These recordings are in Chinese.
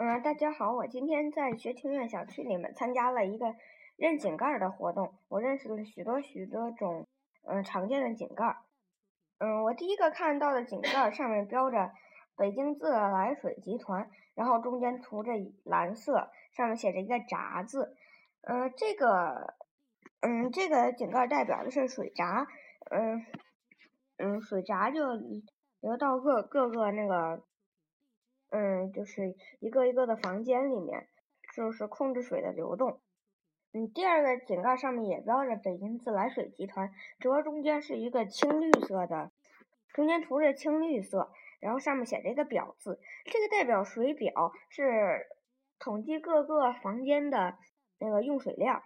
嗯，大家好，我今天在学庭院小区里面参加了一个认井盖的活动，我认识了许多许多种嗯常见的井盖。嗯，我第一个看到的井盖上面标着北京自来水集团，然后中间涂着蓝色，上面写着一个闸字。嗯，这个嗯这个井盖代表的是水闸，嗯嗯水闸就流到各各个那个。嗯，就是一个一个的房间里面，就是控制水的流动。嗯，第二个井盖上面也标着北京自来水集团，主要中间是一个青绿色的，中间涂着青绿色，然后上面写着一个表字，这个代表水表，是统计各个房间的那个用水量。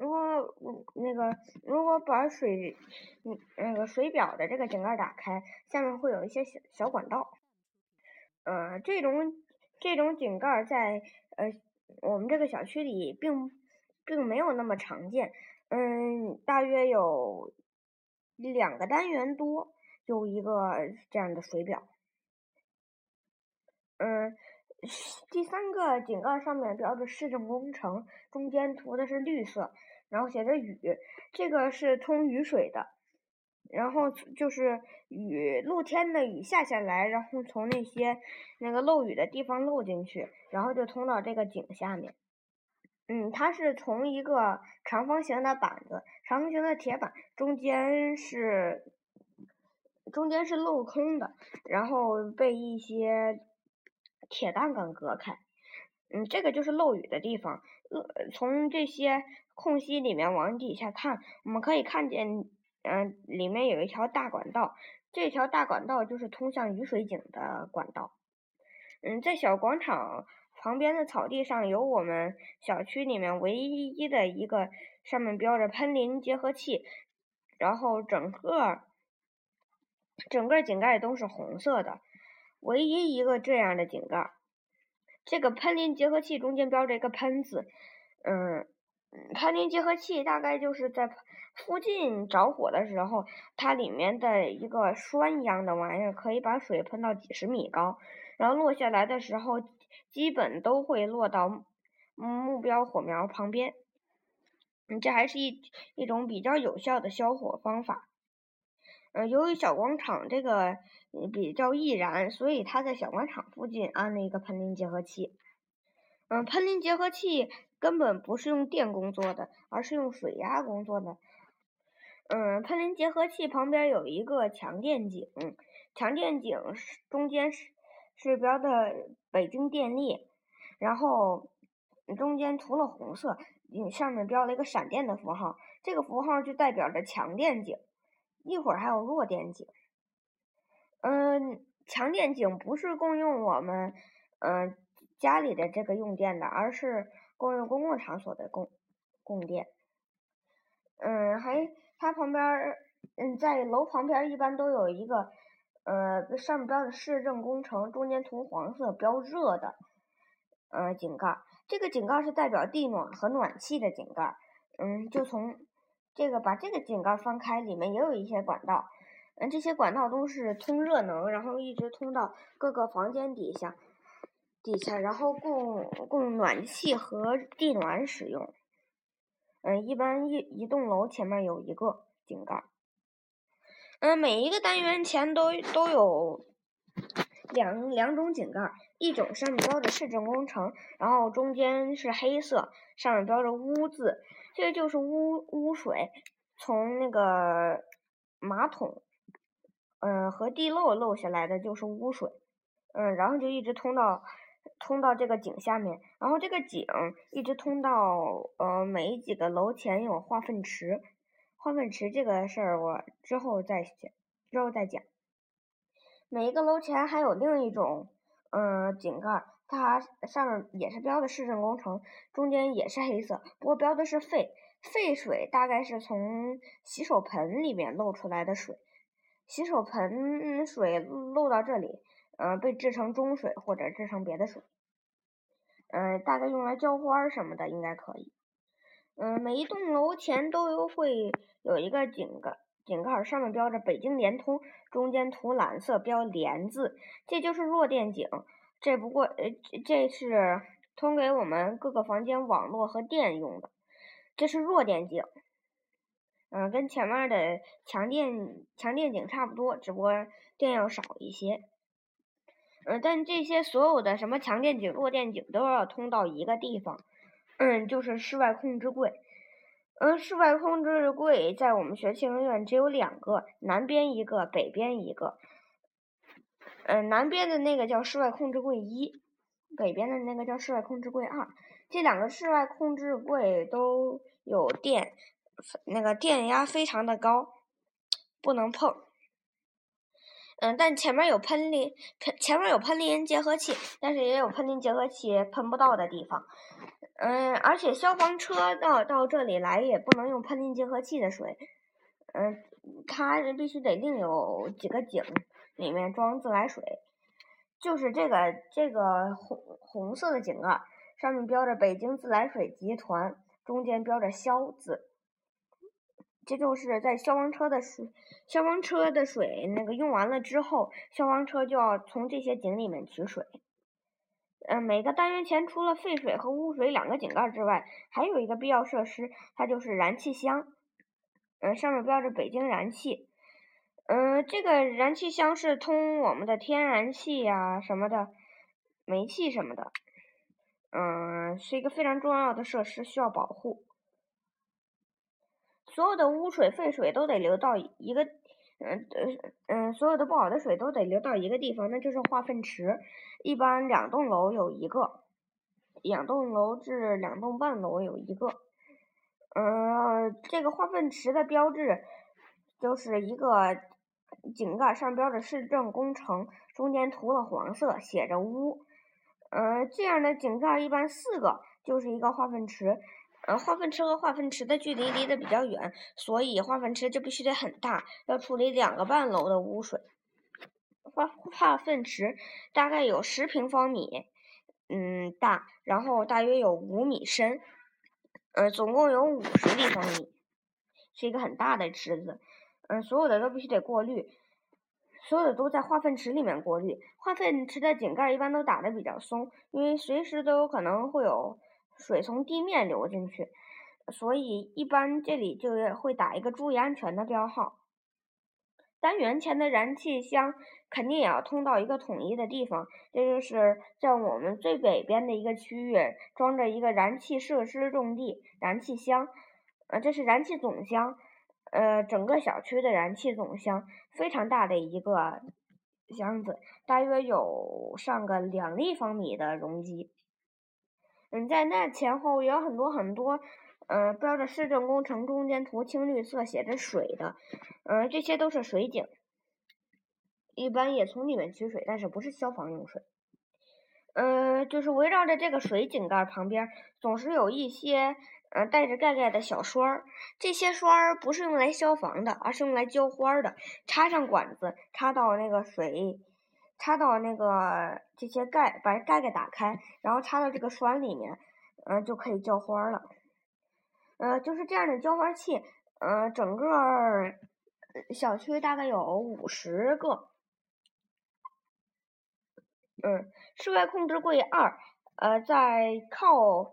如果那个如果把水嗯那个水表的这个井盖打开，下面会有一些小小管道。呃，这种这种井盖在呃我们这个小区里并并没有那么常见，嗯，大约有两个单元多有一个这样的水表，嗯，第三个井盖上面标着市政工程，中间涂的是绿色，然后写着雨，这个是通雨水的。然后就是雨，露天的雨下下来，然后从那些那个漏雨的地方漏进去，然后就通到这个井下面。嗯，它是从一个长方形的板子，长方形的铁板，中间是中间是镂空的，然后被一些铁蛋杆隔开。嗯，这个就是漏雨的地方。呃，从这些空隙里面往底下看，我们可以看见。嗯，里面有一条大管道，这条大管道就是通向雨水井的管道。嗯，在小广场旁边的草地上有我们小区里面唯一的一个上面标着喷淋结合器，然后整个整个井盖都是红色的，唯一一个这样的井盖。这个喷淋结合器中间标着一个喷字，嗯。喷淋结合器大概就是在附近着火的时候，它里面的一个栓一样的玩意儿可以把水喷到几十米高，然后落下来的时候，基本都会落到目标火苗旁边。嗯，这还是一一种比较有效的消火方法。嗯，由于小广场这个比较易燃，所以它在小广场附近安了一个喷淋结合器。嗯，喷淋结合器。根本不是用电工作的，而是用水压工作的。嗯，喷淋结合器旁边有一个强电井，强电井是中间是是标的北京电力，然后中间涂了红色，嗯上面标了一个闪电的符号，这个符号就代表着强电井。一会儿还有弱电井。嗯，强电井不是供用我们嗯家里的这个用电的，而是。供用公共场所的供供电，嗯，还它旁边，嗯，在楼旁边一般都有一个，呃，上面标的市政工程，中间涂黄色标热的，呃，井盖。这个井盖是代表地暖和暖气的井盖。嗯，就从这个把这个井盖翻开，里面也有一些管道，嗯，这些管道都是通热能，然后一直通到各个房间底下。底下，然后供供暖气和地暖使用。嗯，一般一一栋楼前面有一个井盖。嗯，每一个单元前都都有两两种井盖，一种上面标着市政工程，然后中间是黑色，上面标着污字，这就是污污水，从那个马桶，嗯和地漏漏下来的就是污水，嗯，然后就一直通到。通到这个井下面，然后这个井一直通到呃每几个楼前有化粪池，化粪池这个事儿我之后再讲，之后再讲。每一个楼前还有另一种嗯井盖，它上面也是标的市政工程，中间也是黑色，不过标的是废废水，大概是从洗手盆里面漏出来的水，洗手盆水漏到这里。嗯，被制成中水或者制成别的水，嗯，大概用来浇花什么的应该可以。嗯，每一栋楼前都有会有一个井盖，井盖上面标着北京联通，中间涂蓝色标联字，这就是弱电井。这不过呃这是通给我们各个房间网络和电用的，这是弱电井。嗯，跟前面的强电强电井差不多，只不过电要少一些。嗯，但这些所有的什么强电井、弱电井都要通到一个地方，嗯，就是室外控制柜。嗯，室外控制柜在我们学庆应院只有两个，南边一个，北边一个。嗯，南边的那个叫室外控制柜一，北边的那个叫室外控制柜二。这两个室外控制柜都有电。那个电压非常的高，不能碰。嗯，但前面有喷淋，前面有喷淋结合器，但是也有喷淋结合器喷不到的地方。嗯，而且消防车到到这里来也不能用喷淋结合器的水。嗯，它必须得另有几个井里面装自来水。就是这个这个红红色的井啊，上面标着北京自来水集团，中间标着“消”字。这就是在消防车的水，消防车的水那个用完了之后，消防车就要从这些井里面取水。嗯，每个单元前除了废水和污水两个井盖之外，还有一个必要设施，它就是燃气箱。嗯，上面标着北京燃气。嗯，这个燃气箱是通我们的天然气呀什么的，煤气什么的。嗯，是一个非常重要的设施，需要保护。所有的污水、废水都得流到一个，嗯呃嗯，所有的不好的水都得流到一个地方，那就是化粪池。一般两栋楼有一个，两栋楼至两栋半楼有一个。嗯，这个化粪池的标志就是一个井盖，上标着市政工程，中间涂了黄色，写着“污”。嗯，这样的井盖一般四个就是一个化粪池。嗯，化粪池和化粪池的距离离得比较远，所以化粪池就必须得很大，要处理两个半楼的污水。化化粪池大概有十平方米，嗯大，然后大约有五米深，呃，总共有五十立方米，是一个很大的池子。嗯，所有的都必须得过滤，所有的都在化粪池里面过滤。化粪池的井盖一般都打得比较松，因为随时都有可能会有。水从地面流进去，所以一般这里就会打一个注意安全的标号。单元前的燃气箱肯定也要通到一个统一的地方，这就是在我们最北边的一个区域装着一个燃气设施种地燃气箱，呃，这是燃气总箱，呃，整个小区的燃气总箱非常大的一个箱子，大约有上个两立方米的容积。嗯，在那前后有很多很多，嗯，标着市政工程，中间涂青绿色，写着水的，嗯，这些都是水井，一般也从里面取水，但是不是消防用水。嗯，就是围绕着这个水井盖旁边，总是有一些，嗯，带着盖盖的小栓儿，这些栓儿不是用来消防的，而是用来浇花的，插上管子，插到那个水。插到那个这些盖，把盖盖打开，然后插到这个栓里面，嗯，就可以浇花了。呃，就是这样的浇花器，嗯，整个小区大概有五十个。嗯，室外控制柜二，呃，在靠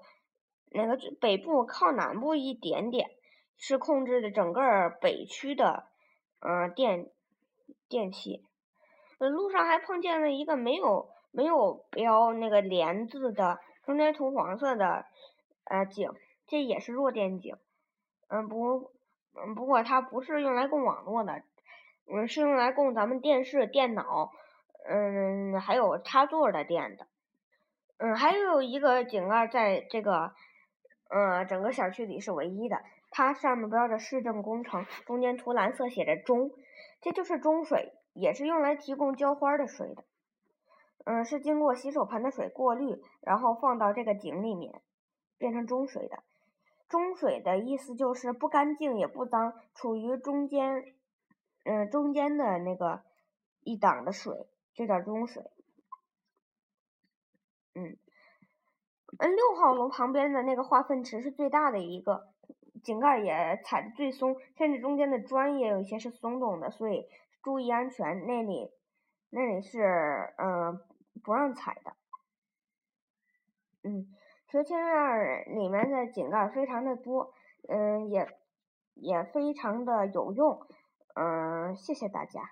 那个北部靠南部一点点，是控制的整个北区的，嗯，电电器。路上还碰见了一个没有没有标那个连字的，中间涂黄色的，呃井，这也是弱电井，嗯不，嗯不过它不是用来供网络的，嗯是用来供咱们电视、电脑，嗯还有插座的电的，嗯还有一个井盖在这个，嗯整个小区里是唯一的，它上面标着市政工程，中间涂蓝色写着中，这就是中水。也是用来提供浇花的水的，嗯，是经过洗手盆的水过滤，然后放到这个井里面，变成中水的。中水的意思就是不干净也不脏，处于中间，嗯，中间的那个一档的水，就叫中水。嗯，嗯，六号楼旁边的那个化粪池是最大的一个，井盖也踩的最松，甚至中间的砖也有一些是松动的，所以。注意安全，那里那里是嗯不让踩的，嗯，学青院里面的井盖非常的多，嗯也也非常的有用，嗯，谢谢大家。